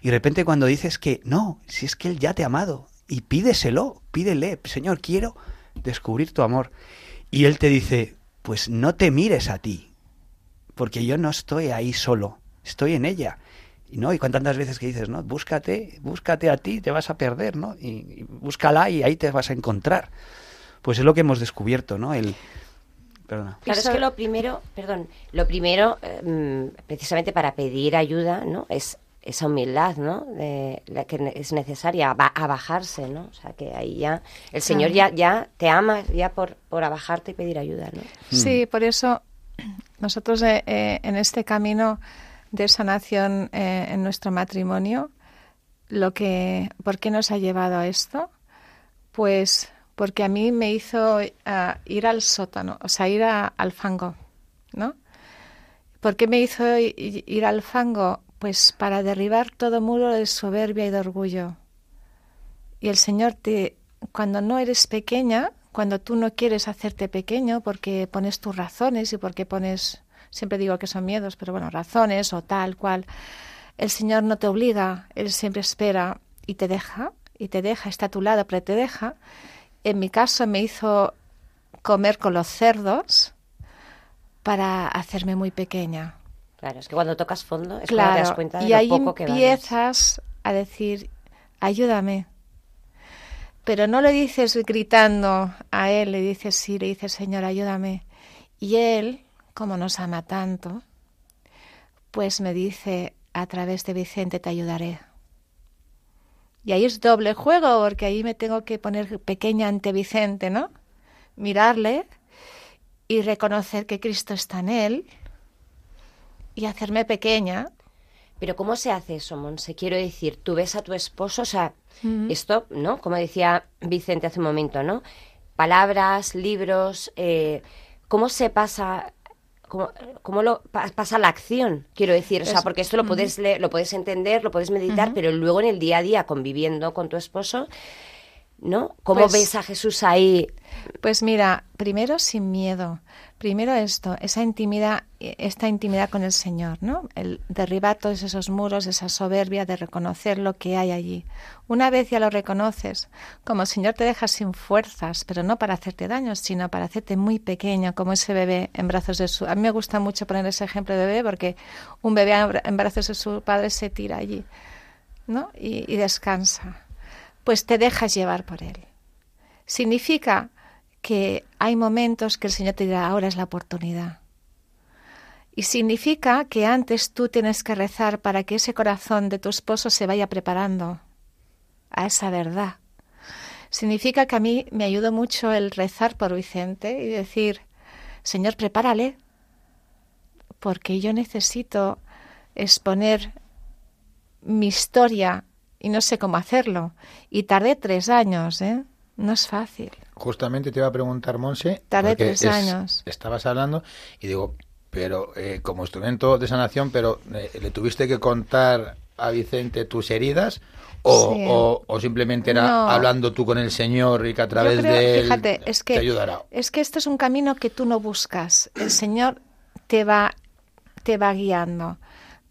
Y de repente cuando dices que no, si es que Él ya te ha amado, y pídeselo, pídele, Señor, quiero descubrir tu amor. Y Él te dice, pues no te mires a ti, porque yo no estoy ahí solo, estoy en ella. Y no, y tantas veces que dices, ¿no? Búscate, búscate a ti, te vas a perder, ¿no? Y, búscala y ahí te vas a encontrar. Pues es lo que hemos descubierto, ¿no? El, Perdona. Claro, es que lo primero, perdón, lo primero, eh, precisamente para pedir ayuda, ¿no? Es esa humildad, ¿no? De, la que es necesaria, a, bajarse, ¿no? O sea, que ahí ya el Señor ya, ya te ama ya por, por abajarte y pedir ayuda, ¿no? Sí, por eso nosotros eh, eh, en este camino de sanación eh, en nuestro matrimonio, lo que, ¿por qué nos ha llevado a esto? Pues porque a mí me hizo eh, ir al sótano, o sea, ir al fango, ¿no? ¿Por qué me hizo ir al fango? Pues para derribar todo muro de soberbia y de orgullo. Y el Señor te, cuando no eres pequeña, cuando tú no quieres hacerte pequeño porque pones tus razones y porque pones siempre digo que son miedos, pero bueno, razones o tal cual. El Señor no te obliga, Él siempre espera y te deja, y te deja, está a tu lado, pero te deja. En mi caso me hizo comer con los cerdos para hacerme muy pequeña. Claro, es que cuando tocas fondo es claro, cuando te das cuenta de y ahí poco que empiezas a decir, ayúdame. Pero no le dices gritando a él, le dices sí, le dices Señor, ayúdame. Y él como nos ama tanto, pues me dice, a través de Vicente te ayudaré. Y ahí es doble juego, porque ahí me tengo que poner pequeña ante Vicente, ¿no? Mirarle y reconocer que Cristo está en él y hacerme pequeña. Pero ¿cómo se hace eso, Monse? Quiero decir, tú ves a tu esposo, o sea, esto, ¿no? Como decía Vicente hace un momento, ¿no? Palabras, libros, eh, ¿cómo se pasa cómo, lo pasa la acción, quiero decir, o sea, porque esto lo puedes lo puedes entender, lo puedes meditar, pero luego en el día a día conviviendo con tu esposo, ¿no? ¿Cómo pues ves a Jesús ahí? Pues mira, primero sin miedo. Primero esto, esa intimidad, esta intimidad con el Señor, ¿no? El derribar todos esos muros, esa soberbia de reconocer lo que hay allí. Una vez ya lo reconoces, como el Señor te deja sin fuerzas, pero no para hacerte daño, sino para hacerte muy pequeño, como ese bebé en brazos de su... A mí me gusta mucho poner ese ejemplo de bebé porque un bebé en brazos de su padre se tira allí, ¿no? y, y descansa. Pues te dejas llevar por él. Significa que hay momentos que el Señor te dirá, ahora es la oportunidad. Y significa que antes tú tienes que rezar para que ese corazón de tu esposo se vaya preparando a esa verdad. Significa que a mí me ayudó mucho el rezar por Vicente y decir, Señor, prepárale, porque yo necesito exponer mi historia y no sé cómo hacerlo. Y tardé tres años, ¿eh? No es fácil. Justamente te iba a preguntar, Monse. Tardé tres años. Estabas hablando y digo, pero eh, como instrumento de sanación, pero eh, ¿le tuviste que contar a Vicente tus heridas? O, o, simplemente era hablando tú con el Señor y que a través de él es que, te ayudará? Es que esto es un camino que tú no buscas. El Señor te va, te va guiando.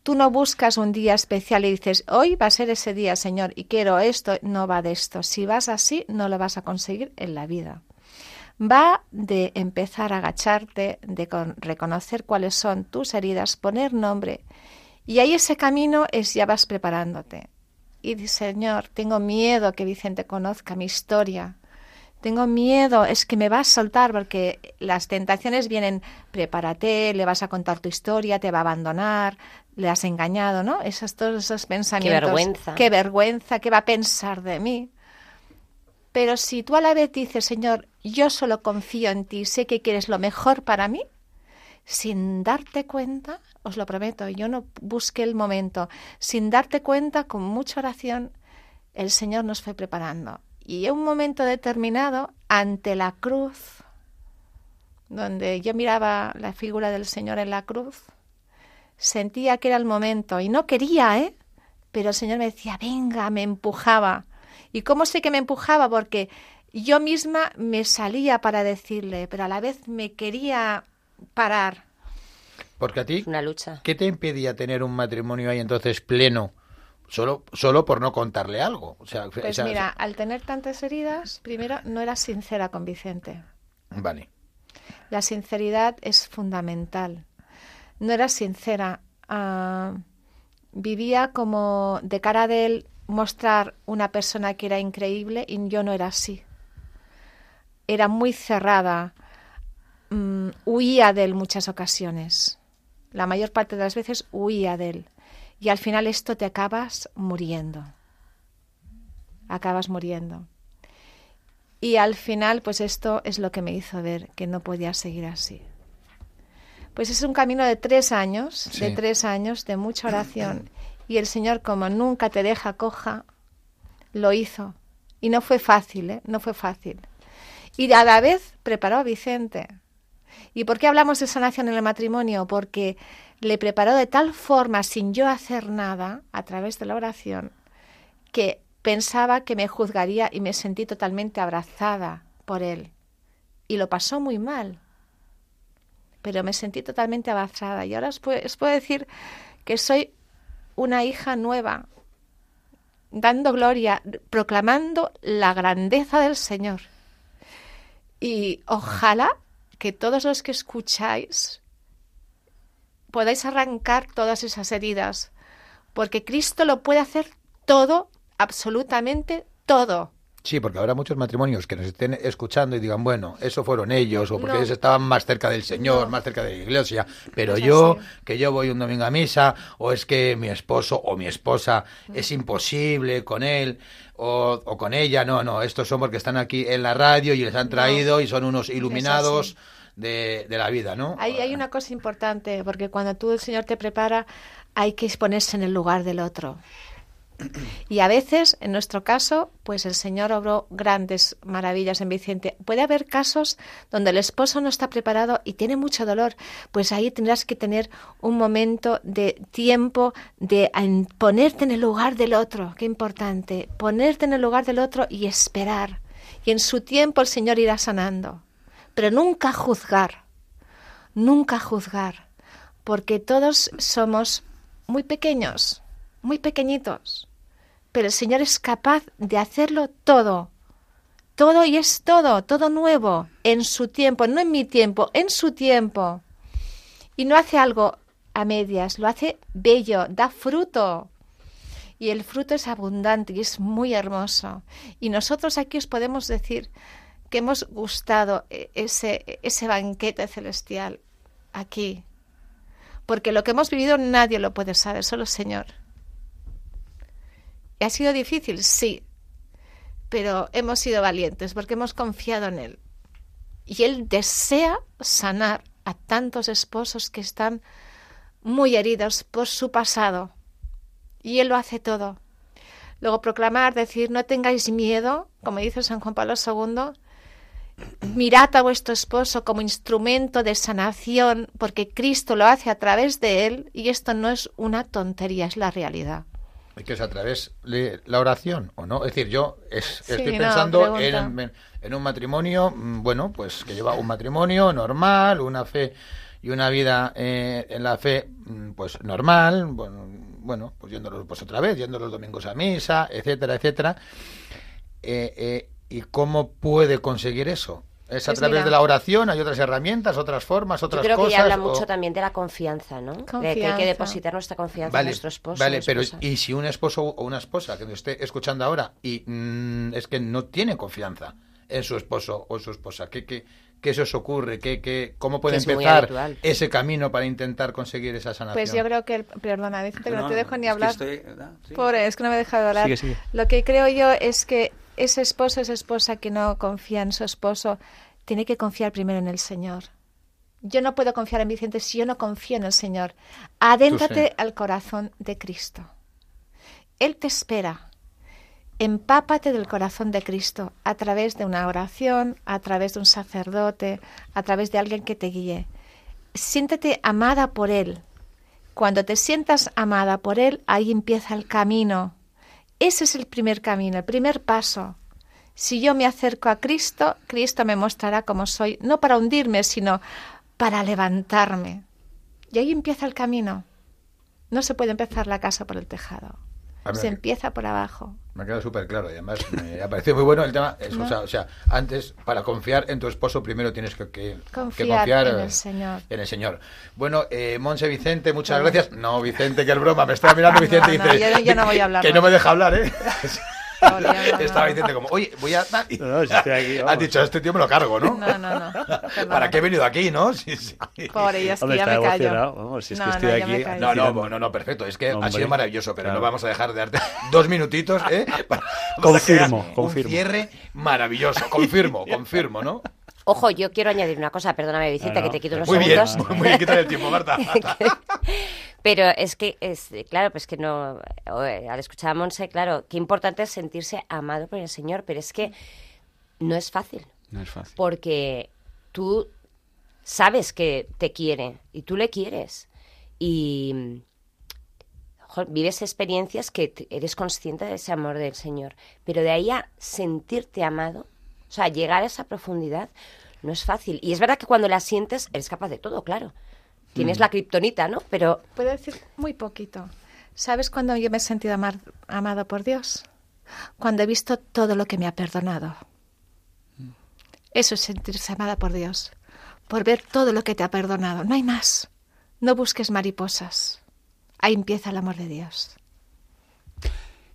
Tú no buscas un día especial y dices, hoy va a ser ese día, Señor, y quiero esto. No va de esto. Si vas así, no lo vas a conseguir en la vida. Va de empezar a agacharte, de reconocer cuáles son tus heridas, poner nombre. Y ahí ese camino es ya vas preparándote. Y dices, Señor, tengo miedo que Vicente conozca mi historia. Tengo miedo, es que me vas a soltar porque las tentaciones vienen, prepárate, le vas a contar tu historia, te va a abandonar, le has engañado, ¿no? Esos, todos esos pensamientos. Qué vergüenza. Qué vergüenza, qué va a pensar de mí. Pero si tú a la vez dices, Señor, yo solo confío en ti, sé que quieres lo mejor para mí, sin darte cuenta, os lo prometo, yo no busqué el momento, sin darte cuenta, con mucha oración, el Señor nos fue preparando. Y en un momento determinado, ante la cruz, donde yo miraba la figura del Señor en la cruz, sentía que era el momento y no quería, ¿eh? Pero el Señor me decía, venga, me empujaba. ¿Y cómo sé que me empujaba? Porque yo misma me salía para decirle, pero a la vez me quería parar. Porque a ti, una lucha. ¿qué te impedía tener un matrimonio ahí entonces pleno? Solo, solo por no contarle algo. O sea, pues mira, al tener tantas heridas, primero no era sincera con Vicente. Vale. La sinceridad es fundamental. No era sincera. Ah, vivía como de cara de él mostrar una persona que era increíble y yo no era así. Era muy cerrada. Mm, huía de él muchas ocasiones. La mayor parte de las veces huía de él y al final esto te acabas muriendo. Acabas muriendo. Y al final, pues esto es lo que me hizo ver que no podía seguir así. Pues es un camino de tres años, de tres años, de mucha oración. Y el Señor, como nunca te deja coja, lo hizo. Y no fue fácil, ¿eh? No fue fácil. Y a la vez preparó a Vicente. ¿Y por qué hablamos de sanación en el matrimonio? Porque le preparó de tal forma, sin yo hacer nada, a través de la oración, que pensaba que me juzgaría y me sentí totalmente abrazada por él. Y lo pasó muy mal. Pero me sentí totalmente abrazada. Y ahora os puedo, decir que soy una hija nueva, dando gloria, proclamando la grandeza del Señor. Y ojalá que todos los que escucháis podáis arrancar todas esas heridas, porque Cristo lo puede hacer todo, absolutamente todo. Sí, porque habrá muchos matrimonios que nos estén escuchando y digan, bueno, eso fueron ellos, o porque ellos estaban más cerca del Señor, más cerca de la iglesia, pero yo, que yo voy un domingo a misa, o es que mi esposo o mi esposa es imposible con él, o, con ella, no, no, estos son porque están aquí en la radio y les han traído y son unos iluminados de, la vida, ¿no? Hay, hay una cosa importante, porque cuando tú el Señor te prepara, hay que ponerse en el lugar del otro. Y a veces, en nuestro caso, pues el Señor obró grandes maravillas en Vicente. Puede haber casos donde el esposo no está preparado y tiene mucho dolor, pues ahí tendrás que tener un momento de tiempo de ponerte en el lugar del otro. Qué importante, ponerte en el lugar del otro y esperar. Y en su tiempo el Señor irá sanando pero nunca juzgar, nunca juzgar, porque todos somos muy pequeños, muy pequeñitos, pero el Señor es capaz de hacerlo todo, todo y es todo, todo nuevo, en su tiempo, no en mi tiempo, en su tiempo. Y no hace algo a medias, lo hace bello, da fruto. Y el fruto es abundante y es muy hermoso. Y nosotros aquí os podemos decir que hemos gustado eh, ese, ese banquete celestial aquí. Porque lo que hemos vivido nadie lo puede saber, solo el Señor. ¿Y ¿Ha sido difícil? Sí. Pero hemos sido valientes porque hemos confiado en Él. Y Él desea sanar a tantos esposos que están muy heridos por su pasado. Y Él lo hace todo. Luego proclamar, decir, no tengáis miedo, como dice San Juan Pablo II, Mirad a vuestro esposo como instrumento de sanación, porque Cristo lo hace a través de él y esto no es una tontería, es la realidad. ¿Y que es a través de la oración o no? Es decir, yo estoy pensando en, un matrimonio, mm, bueno, pues que lleva un matrimonio normal, una fe y una vida eh, en la fe, mm, pues normal, bueno, bueno, pues yéndolos pues otra vez, yendo los domingos a misa, etcétera, etcétera. Eh, eh, ¿Y cómo puede conseguir eso? ¿Es a pues través de la oración? ¿Hay otras herramientas, otras formas, otras cosas? Yo creo que habla mucho también de la confianza, ¿no? De que hay que depositar nuestra confianza en nuestro esposo. Vale, pero ¿y si un esposo o una esposa que nos esté escuchando ahora y mm, es que no tiene confianza en su esposo o su esposa? ¿Qué, qué, qué se os ocurre? ¿Qué, qué, ¿Cómo puede empezar ese camino para intentar conseguir esa sanación? Pues yo creo que, perdona, que no, te dejo ni hablar. Pobre, es que no me he dejado hablar. Lo que creo yo es que ese esposo, esa esposa que no confía en su esposo, tiene que confiar primero en el Señor. Yo no puedo confiar en Vicente si yo no confío en el Señor. Adéntrate al corazón de Cristo. Él te espera. Empápate del corazón de Cristo a través de una oración, a través de un sacerdote, a través de alguien que te guíe. Siéntete amada por Él. Cuando te sientas amada por Él, ahí empieza el camino. Ese es el primer camino, el primer paso. Si yo me acerco a Cristo, Cristo me mostrará cómo soy, no para hundirme, sino para levantarme. Y ahí empieza el camino. No se puede empezar la casa por el tejado. Se empieza por abajo. Me ha quedado súper claro y además me ha parecido muy bueno el tema. o, sea, antes, para confiar en tu esposo, primero tienes que, confiar, en el Señor. En el Señor. Bueno, eh, Monse Vicente, muchas gracias. No, Vicente, que es broma. Me está mirando Vicente y dice. yo, no voy a hablar. Que no me deja hablar, ¿eh? Estaba diciendo como, oye, voy a... No, si estoy aquí, Has dicho, este tío me lo cargo, ¿no? No, no, no. ¿Para qué he venido aquí, no? Sí, sí. Pobre, ya, es que ya me callo. Vamos, si es que estoy aquí... No, no, no, no, perfecto. Es que ha sido maravilloso, pero no vamos a dejar de darte dos minutitos, ¿eh? confirmo, confirmo. Un cierre maravilloso. Confirmo, confirmo, ¿no? Ojo, yo quiero añadir una cosa, perdóname, Vicente, que te quito unos muy segundos. Bien, muy bien, quítale el tiempo, Marta. Pero es que, es claro, pues que no, al escuchar a Monse, claro, qué importante es sentirse amado por el Señor, pero es que no es fácil. No es fácil. Porque tú sabes que te quiere y tú le quieres. Y vives experiencias que eres consciente de ese amor del Señor. Pero de ahí a sentirte amado, o sea, llegar a esa profundidad, no es fácil. Y es verdad que cuando la sientes, eres capaz de todo, claro. Tienes mm. la kriptonita, ¿no? Pero... Puedo decir muy poquito. ¿Sabes cuándo yo me he sentido amado por Dios? Cuando he visto todo lo que me ha perdonado. Eso es sentirse amada por Dios. Por ver todo lo que te ha perdonado. No hay más. No busques mariposas. Ahí empieza el amor de Dios.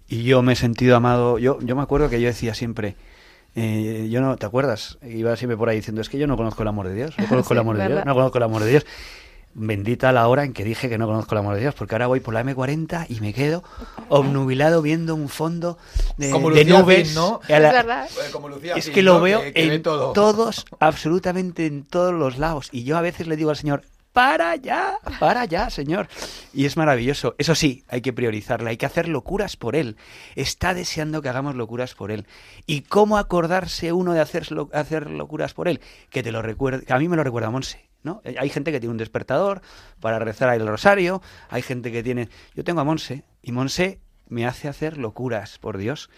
Y yo me he sentido amado. Yo, yo me acuerdo que yo decía siempre, eh, yo no, ¿te acuerdas? Iba siempre por ahí diciendo, es que yo no conozco el amor de Dios, no conozco el amor de Dios, no conozco el amor de Dios. Bendita la hora en que dije que no conozco el amor de Dios, porque ahora voy por la M40 y me quedo obnubilado viendo un fondo de, nubes. ¿no? es verdad. es que lo veo en todos, absolutamente en todos los lados. Y yo a veces le digo al Señor, para ya, para ya, Señor. Y es maravilloso. Eso sí, hay que priorizarla, hay que hacer locuras por Él. Está deseando que hagamos locuras por Él. ¿Y cómo acordarse uno de hacer, hacer locuras por Él? Que te lo recuerde, que a mí me lo recuerda Monse. ¿No? Hay gente que tiene un despertador para rezar el rosario, hay gente que tiene... Yo tengo a Monse, y Monse me hace hacer locuras, por Dios.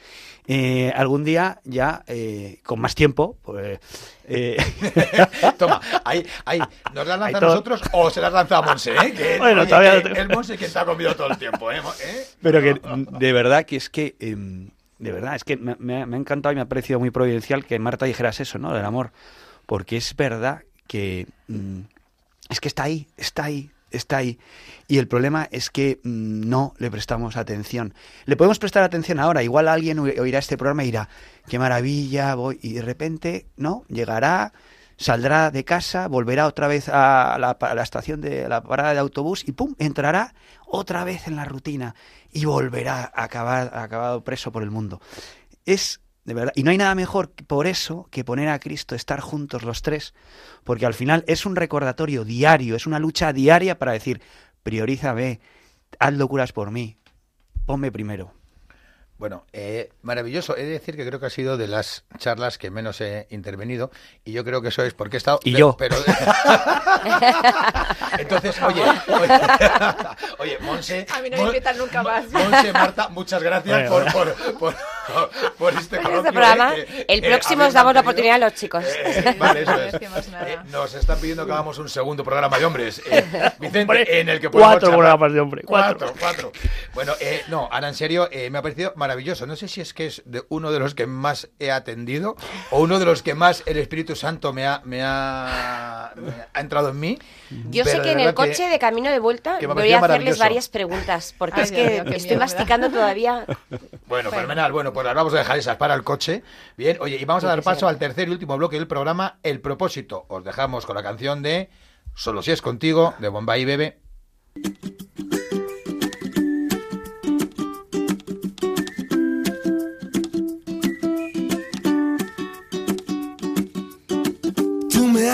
Eh, algún día ya, eh, con más tiempo, pues... Eh... Toma, ahí, ahí, ¿nos las lanza a nosotros o se las lanza a Monse? ¿eh? bueno, todavía... el Monse que está comido todo el tiempo, ¿eh? Pero que de verdad que es que... Em, de verdad, es que me, me, ha encantado y me ha parecido muy providencial que Marta dijeras eso, ¿no? Del amor. Porque es verdad que... Mm, es que está ahí, está ahí, está ahí. Y el problema es que mm, no le prestamos atención. Le podemos prestar atención ahora. Igual alguien oirá este programa y dirá, qué maravilla, voy. Y de repente, no, llegará, saldrá de casa, volverá otra vez a la, estación de la parada de autobús y pum, entrará otra vez en la rutina y volverá a acabar preso por el mundo. Es de verdad. Y no hay nada mejor por eso que poner a Cristo, estar juntos los tres, porque al final es un recordatorio diario, es una lucha diaria para decir, priorízame, haz locuras por mí, ponme primero. Bueno, eh, maravilloso. He de decir que creo que ha sido de las charlas que menos he intervenido y yo creo que eso es porque he estado... Y yo. Pero... Entonces, oye, oye, Monse... A mí no me invitan nunca más. Monse, Marta, muchas gracias por, por, por, este, este programa. Eh, el próximo os damos la oportunidad a los chicos. Eh, vale, eso es. nos están pidiendo que hagamos un segundo programa de hombres. Vicente, en el que podemos Cuatro programas de hombres. Cuatro, cuatro. Bueno, no, ahora en serio, me ha parecido maravilloso. No sé si es que es de uno de los que más he atendido o uno de los que más el Espíritu Santo me ha, me ha, ha entrado en mí. Yo sé que en el coche de camino de vuelta voy a hacerles varias preguntas, porque es que estoy masticando todavía. Bueno, fenomenal. Bueno, pues las vamos a dejar esas para el coche. Bien, oye, y vamos a dar paso al tercer y último bloque del programa, El Propósito. Os dejamos con la canción de Solo si es contigo, de Bombay Bebe.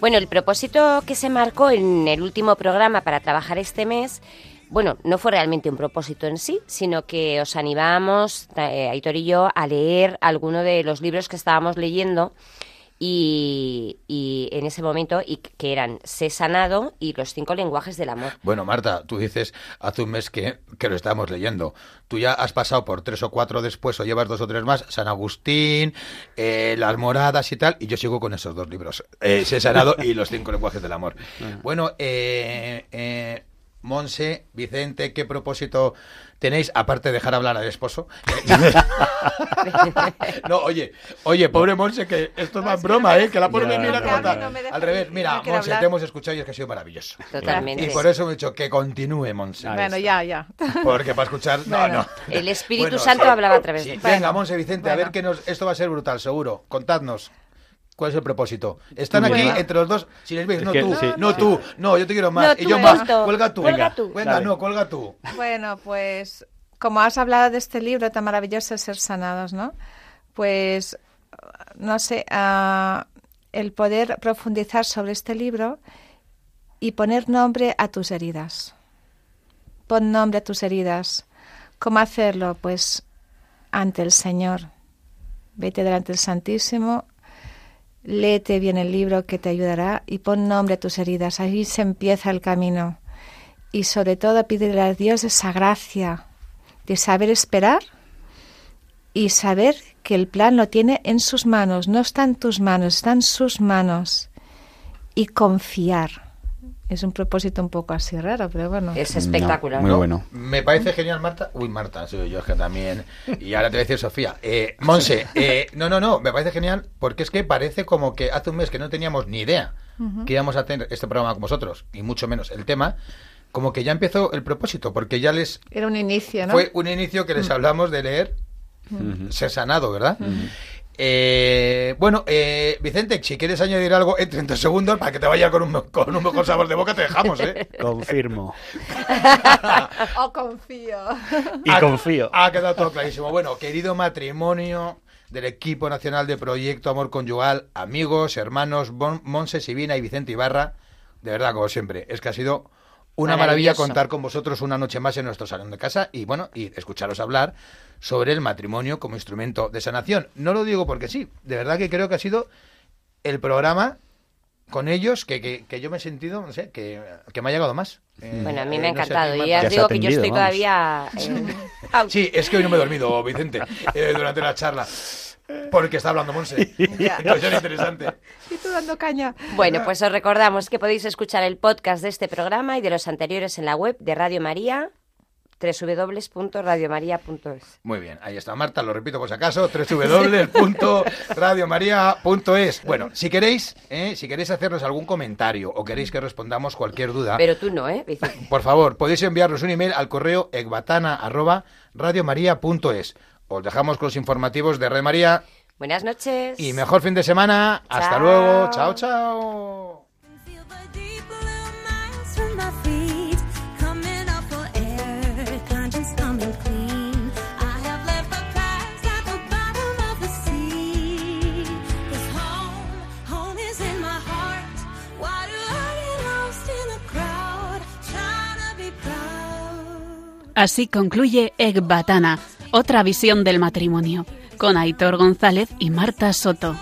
Bueno, el propósito que se marcó en el último programa para trabajar este mes, bueno, no fue realmente un propósito en sí, sino que os animamos, eh, Aitor y yo, a leer alguno de los libros que estábamos leyendo y, y en ese momento, y que eran Sé sanado y Los cinco lenguajes del amor. Bueno, Marta, tú dices hace un mes que, que lo estábamos leyendo. Tú ya has pasado por tres o cuatro después, o llevas dos o tres más, San Agustín, eh, Las Moradas y tal, y yo sigo con esos dos libros, eh, Sé sanado y Los cinco lenguajes del amor. Bueno, eh, eh, Monse, Vicente, ¿qué propósito tenéis, aparte de dejar hablar al esposo? no, oye, oye, pobre Monse, que esto es más broma, ¿eh? Que la pobre me mira como tal. No me deja Al revés, mira, no Monse, te hemos escuchado y es que ha sido maravilloso. Totalmente. Y por eso me he dicho que continúe, Monse. Bueno, ya, ya. Porque para escuchar, no, Bueno. no. El Espíritu Bueno, Santo sí. hablaba a través Sí. de... Venga, Monse Vicente, a ver que nos, esto va a ser brutal, seguro. Contadnos. ¿Cuál es el propósito? Están aquí venga. entre los dos. Si les veis, no que- tú, sí, no sí. tú, no, yo te quiero más. No, y yo más. esto. Cuelga tú. Cuelga Venga, tú. Venga, no, cuelga tú. Bueno, pues como has hablado de este libro tan maravilloso, Ser Sanados, ¿no? Pues, no sé, ah, el poder profundizar sobre este libro y poner nombre a tus heridas. Pon nombre a tus heridas. ¿Cómo hacerlo? Pues ante el Señor. Vete delante del Santísimo, léete bien el libro que te ayudará y pon nombre a tus heridas. Ahí se empieza el camino y sobre todo pídele a Dios esa gracia de saber esperar y saber que el plan lo tiene en sus manos, no está en tus manos, está en sus manos y confiar. Es un propósito un poco así raro, pero bueno. Es espectacular. Muy ¿no? bueno. Me parece genial, Marta. Uy, Marta, soy yo es que también. Y ahora te voy a decir Sofía. Eh, Monse, eh, no, no, no, me parece genial porque es que parece como que hace un mes que no teníamos ni idea que íbamos a tener este programa con vosotros, y mucho menos el tema, como que ya empezó el propósito, porque ya les Era un inicio, ¿no? fue un inicio que les hablamos de leer Ser sanado, ¿verdad? Eh, bueno, eh, Vicente, si quieres añadir algo en 30 segundos para que te vaya con un, con un mejor sabor de boca, te dejamos, ¿eh? Confirmo. Oh, confío. Y Ha- confío. Ha quedado todo clarísimo. Bueno, querido matrimonio del equipo nacional de Proyecto Amor Conyugal, amigos, hermanos, Bon- Monse Sibina y Vicente Ibarra, de verdad, como siempre, es que ha sido una maravilla contar con vosotros una noche más en nuestro salón de casa y bueno, y escucharos hablar sobre el matrimonio como instrumento de sanación. No lo digo porque sí, de verdad que creo que ha sido el programa con ellos que, que, que yo me he sentido, no sé, que, que me ha llegado más. Eh, Bueno, a mí eh, me ha no sé, encantado. y ya digo que yo estoy vamos. todavía... eh. Sí, es que hoy no me he dormido, Vicente, eh, durante la charla. Porque está hablando Monse. Entonces interesante. Y tú dando caña. Bueno, pues os recordamos que podéis escuchar el podcast de este programa y de los anteriores en la web de Radio María, www.radiomaria.es. Muy bien, ahí está Marta, lo repito por si acaso, www.radiomaria.es. Bueno, si queréis, eh, si queréis hacernos algún comentario o queréis que respondamos cualquier duda, Pero tú no, ¿eh? Vicente? por favor, podéis enviarnos un email al correo ecbatana@radiomaria.es. Os dejamos con los informativos de Red María Buenas noches. y mejor fin de semana. Hasta luego. Chao, chao. Así concluye Ecbatana, otra visión del matrimonio, con Aitor González y Marta Soto.